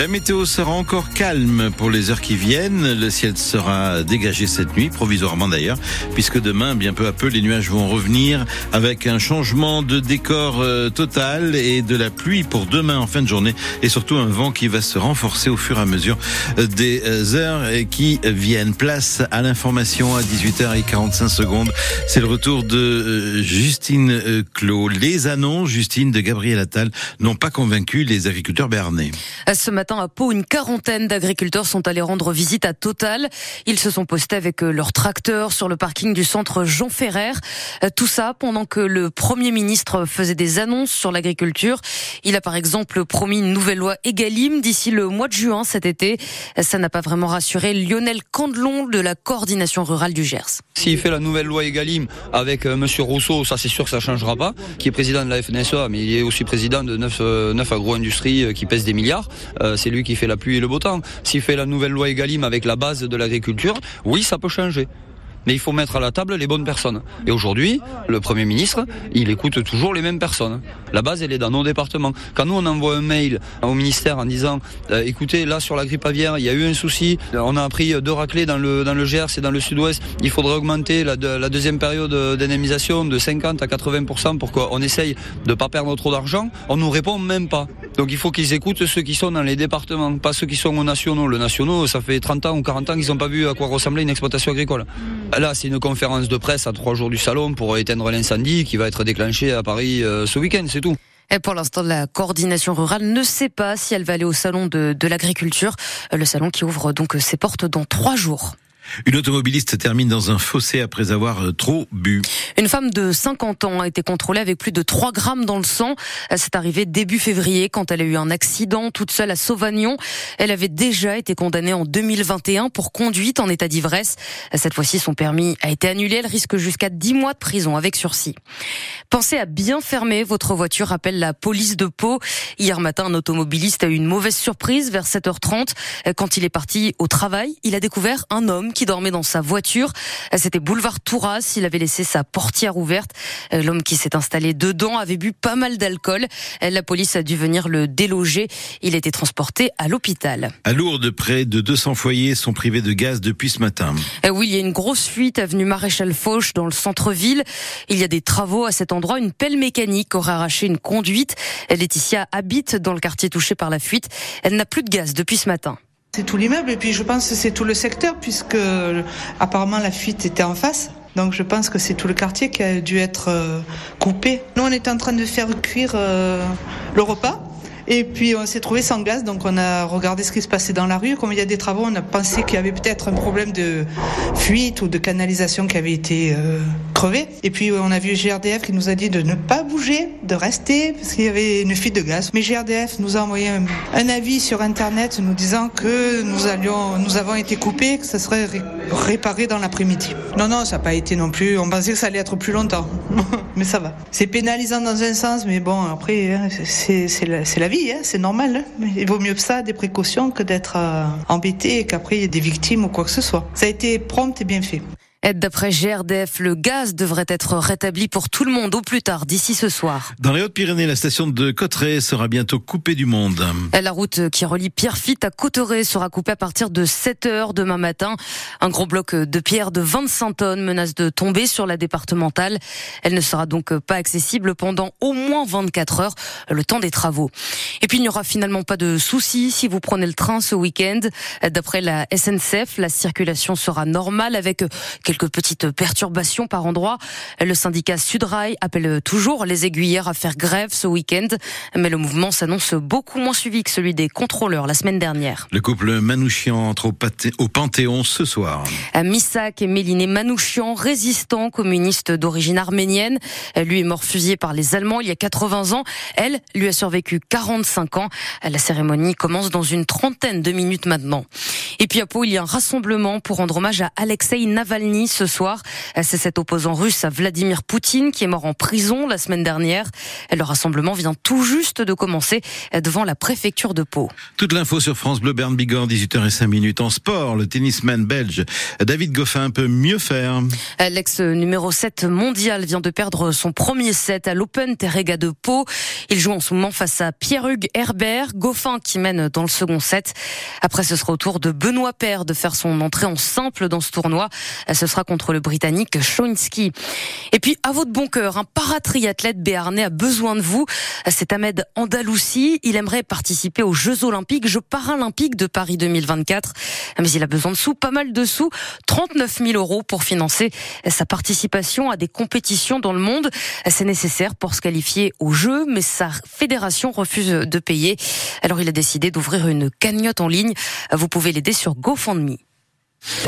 La météo sera encore calme pour les heures qui viennent. Le ciel sera dégagé cette nuit, provisoirement d'ailleurs, puisque demain, bien peu à peu, les nuages vont revenir avec un changement de décor euh, total et de la pluie pour demain en fin de journée et surtout un vent qui va se renforcer au fur et à mesure euh, des euh, heures qui viennent. Place à l'information à 18h45 secondes. C'est le retour de Justine Clos. Les annonces, Justine, de Gabriel Attal n'ont pas convaincu les agriculteurs béarnais. À Pau, une quarantaine d'agriculteurs sont allés rendre visite à Total. Ils se sont postés avec euh, leurs tracteurs sur le parking du centre Jean Ferrer. Euh, tout ça pendant que le Premier ministre faisait des annonces sur l'agriculture. Il a par exemple promis une nouvelle loi Egalim d'ici le mois de juin cet été. Ça n'a pas vraiment rassuré Lionel Candelon de la coordination rurale du Gers. S'il fait la nouvelle loi Egalim avec M. Euh, Monsieur Rousseau, ça c'est sûr que ça changera pas, qui est président de la FNSEA, mais il est aussi président de 9, 9 agro-industries qui pèsent des milliards. C'est lui qui fait la pluie et le beau temps. S'il fait la nouvelle loi Egalim avec la base de l'agriculture, oui, ça peut changer mais il faut mettre à la table les bonnes personnes. Et aujourd'hui, le Premier ministre, il écoute toujours les mêmes personnes. La base, elle est dans nos départements. Quand nous, on envoie un mail au ministère en disant, euh, écoutez, là, sur la grippe aviaire, il y a eu un souci, on a appris deux raclés dans le, Gers et dans le sud-ouest, il faudrait augmenter la, deuxième période d'indemnisation de 50 à 80% pour qu'on essaye de ne pas perdre trop d'argent, on nous répond même pas. Donc il faut qu'ils écoutent ceux qui sont dans les départements, pas ceux qui sont aux nationaux. Le nationaux, ça fait 30 ans ou 40 ans qu'ils n'ont pas vu à quoi ressemblait une exploitation agricole. Là, c'est une conférence de presse à trois jours du salon pour éteindre l'incendie qui va être déclenché à Paris euh, ce week-end, Et pour l'instant, la coordination rurale ne sait pas si elle va aller au salon de, de l'agriculture, le salon qui ouvre donc ses portes dans trois jours. Une automobiliste termine dans un fossé après avoir euh, trop bu. Une femme de 50 ans a été contrôlée avec plus de 3 grammes dans le sang. C'est arrivé début février quand elle a eu un accident toute seule à Sauvagnon. Elle avait déjà été condamnée en 2021 pour conduite en état d'ivresse. Cette fois-ci, son permis a été annulé. Elle risque jusqu'à 10 mois de prison avec sursis. Pensez à bien fermer votre voiture, rappelle la police de Pau. Hier matin, un automobiliste a eu une mauvaise surprise vers 7h30. Quand il est parti au travail, il a découvert un homme qui dormait dans sa voiture. C'était boulevard Touras. Il avait laissé sa portière ouverte. L'homme qui s'est installé dedans avait bu pas mal d'alcool. La police a dû venir le déloger. Il a été transporté à l'hôpital. À Lourdes, près de 200 foyers sont privés de gaz depuis ce matin. Eh oui, il y a une grosse fuite avenue Maréchal Foch dans le centre-ville. Il y a des travaux à cet endroit. Une pelle mécanique aurait arraché une conduite. Laetitia habite dans le quartier touché par la fuite. Elle n'a plus de gaz depuis ce matin. C'est tout l'immeuble et puis je pense que c'est tout le secteur puisque apparemment la fuite était en face. Donc je pense que c'est tout le quartier qui a dû être euh, coupé. Nous on était en train de faire cuire euh, le repas et puis on s'est trouvé sans gaz, donc on a regardé ce qui se passait dans la rue. Comme il y a des travaux, on a pensé qu'il y avait peut-être un problème de fuite ou de canalisation qui avait été euh, crevé. Et puis on a vu GRDF qui nous a dit de ne pas bouger, de rester, parce qu'il y avait une fuite de gaz. Mais GRDF nous a envoyé un, avis sur Internet nous disant que nous, allions, avons été coupés, que ça serait réparé dans l'après-midi. Non, non, ça n'a pas été non plus. On pensait que ça allait être plus longtemps. mais ça va. C'est pénalisant dans un sens, mais bon, après, hein, c'est la, vie. Hein, c'est normal. Hein. il vaut mieux ça, des précautions, que d'être euh, embêté et qu'après il y ait des victimes ou quoi que ce soit. Ça a été prompt et bien fait. D'après GRDF, le gaz devrait être rétabli pour tout le monde au plus tard d'ici ce soir. Dans les Hautes-Pyrénées, la station de Cotteret sera bientôt coupée du monde. La route qui relie Pierrefitte à Cotteret sera coupée à partir de 7 heures demain matin. Un gros bloc de pierre de 25 tonnes menace de tomber sur la départementale. Elle ne sera donc pas accessible pendant au moins 24 heures, le temps des travaux. Et puis il n'y aura finalement pas de soucis si vous prenez le train ce week-end. D'après la SNCF, la circulation sera normale avec quelques petites perturbations par endroit. Le syndicat Sudrail appelle toujours les aiguillères à faire grève ce week-end, mais le mouvement s'annonce beaucoup moins suivi que celui des contrôleurs la semaine dernière. Le couple Manouchian entre au, Panthéon ce soir. Misak et Méliné Manouchian, résistant communiste d'origine arménienne. Lui est mort fusillé par les Allemands il y a 80 ans. Elle lui a survécu 45 ans. La cérémonie commence dans une trentaine de minutes maintenant. Et puis à Pau, il y a un rassemblement pour rendre hommage à Alexei Navalny ce soir. C'est cet opposant russe à Vladimir Poutine qui est mort en prison la semaine dernière. Le rassemblement vient tout juste de commencer devant la préfecture de Pau. Toute l'info sur France Bleu Bern Bigorre, 18h05 minutes en sport. Le tennisman belge David Goffin peut mieux faire. L'ex numéro 7 mondial vient de perdre son premier set à l'Open Terrega de Pau. Il joue en ce moment face à Pierre-Hugues Herbert, Goffin qui mène dans le second set. Après, ce sera au tour de Benoît Paire de faire son entrée en simple dans ce tournoi. Ce sera contre le Britannique Schoinski. Et puis, à votre bon cœur, un paratriathlète béarnais a besoin de vous. C'est Ahmed Andaloussi. Il aimerait participer aux Jeux Olympiques, Jeux Paralympiques de Paris 2024. Mais il a besoin de sous, pas mal de sous. 39 000 euros pour financer sa participation à des compétitions dans le monde. C'est nécessaire pour se qualifier aux Jeux, mais sa fédération refuse de payer. Alors il a décidé d'ouvrir une cagnotte en ligne. Vous pouvez l'aider sur GoFundMe.